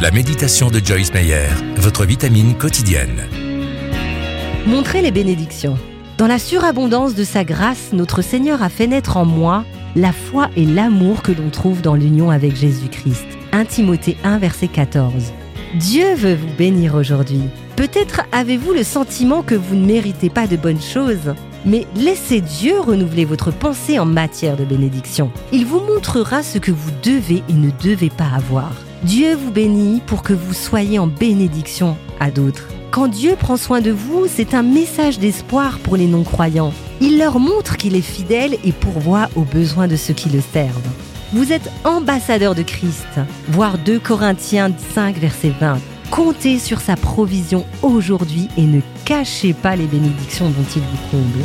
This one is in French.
La méditation de Joyce Meyer, votre vitamine quotidienne. Montrez les bénédictions. Dans la surabondance de sa grâce, notre Seigneur a fait naître en moi la foi et l'amour que l'on trouve dans l'union avec Jésus-Christ. 1 Timothée 1, verset 14. Dieu veut vous bénir aujourd'hui. Peut-être avez-vous le sentiment que vous ne méritez pas de bonnes choses, mais laissez Dieu renouveler votre pensée en matière de bénédiction. Il vous montrera ce que vous devez et ne devez pas avoir. Dieu vous bénit pour que vous soyez en bénédiction à d'autres. Quand Dieu prend soin de vous, c'est un message d'espoir pour les non-croyants. Il leur montre qu'il est fidèle et pourvoit aux besoins de ceux qui le servent. Vous êtes ambassadeur de Christ. Voir 2 Corinthiens 5, verset 20. Comptez sur sa provision aujourd'hui et ne cachez pas les bénédictions dont il vous comble.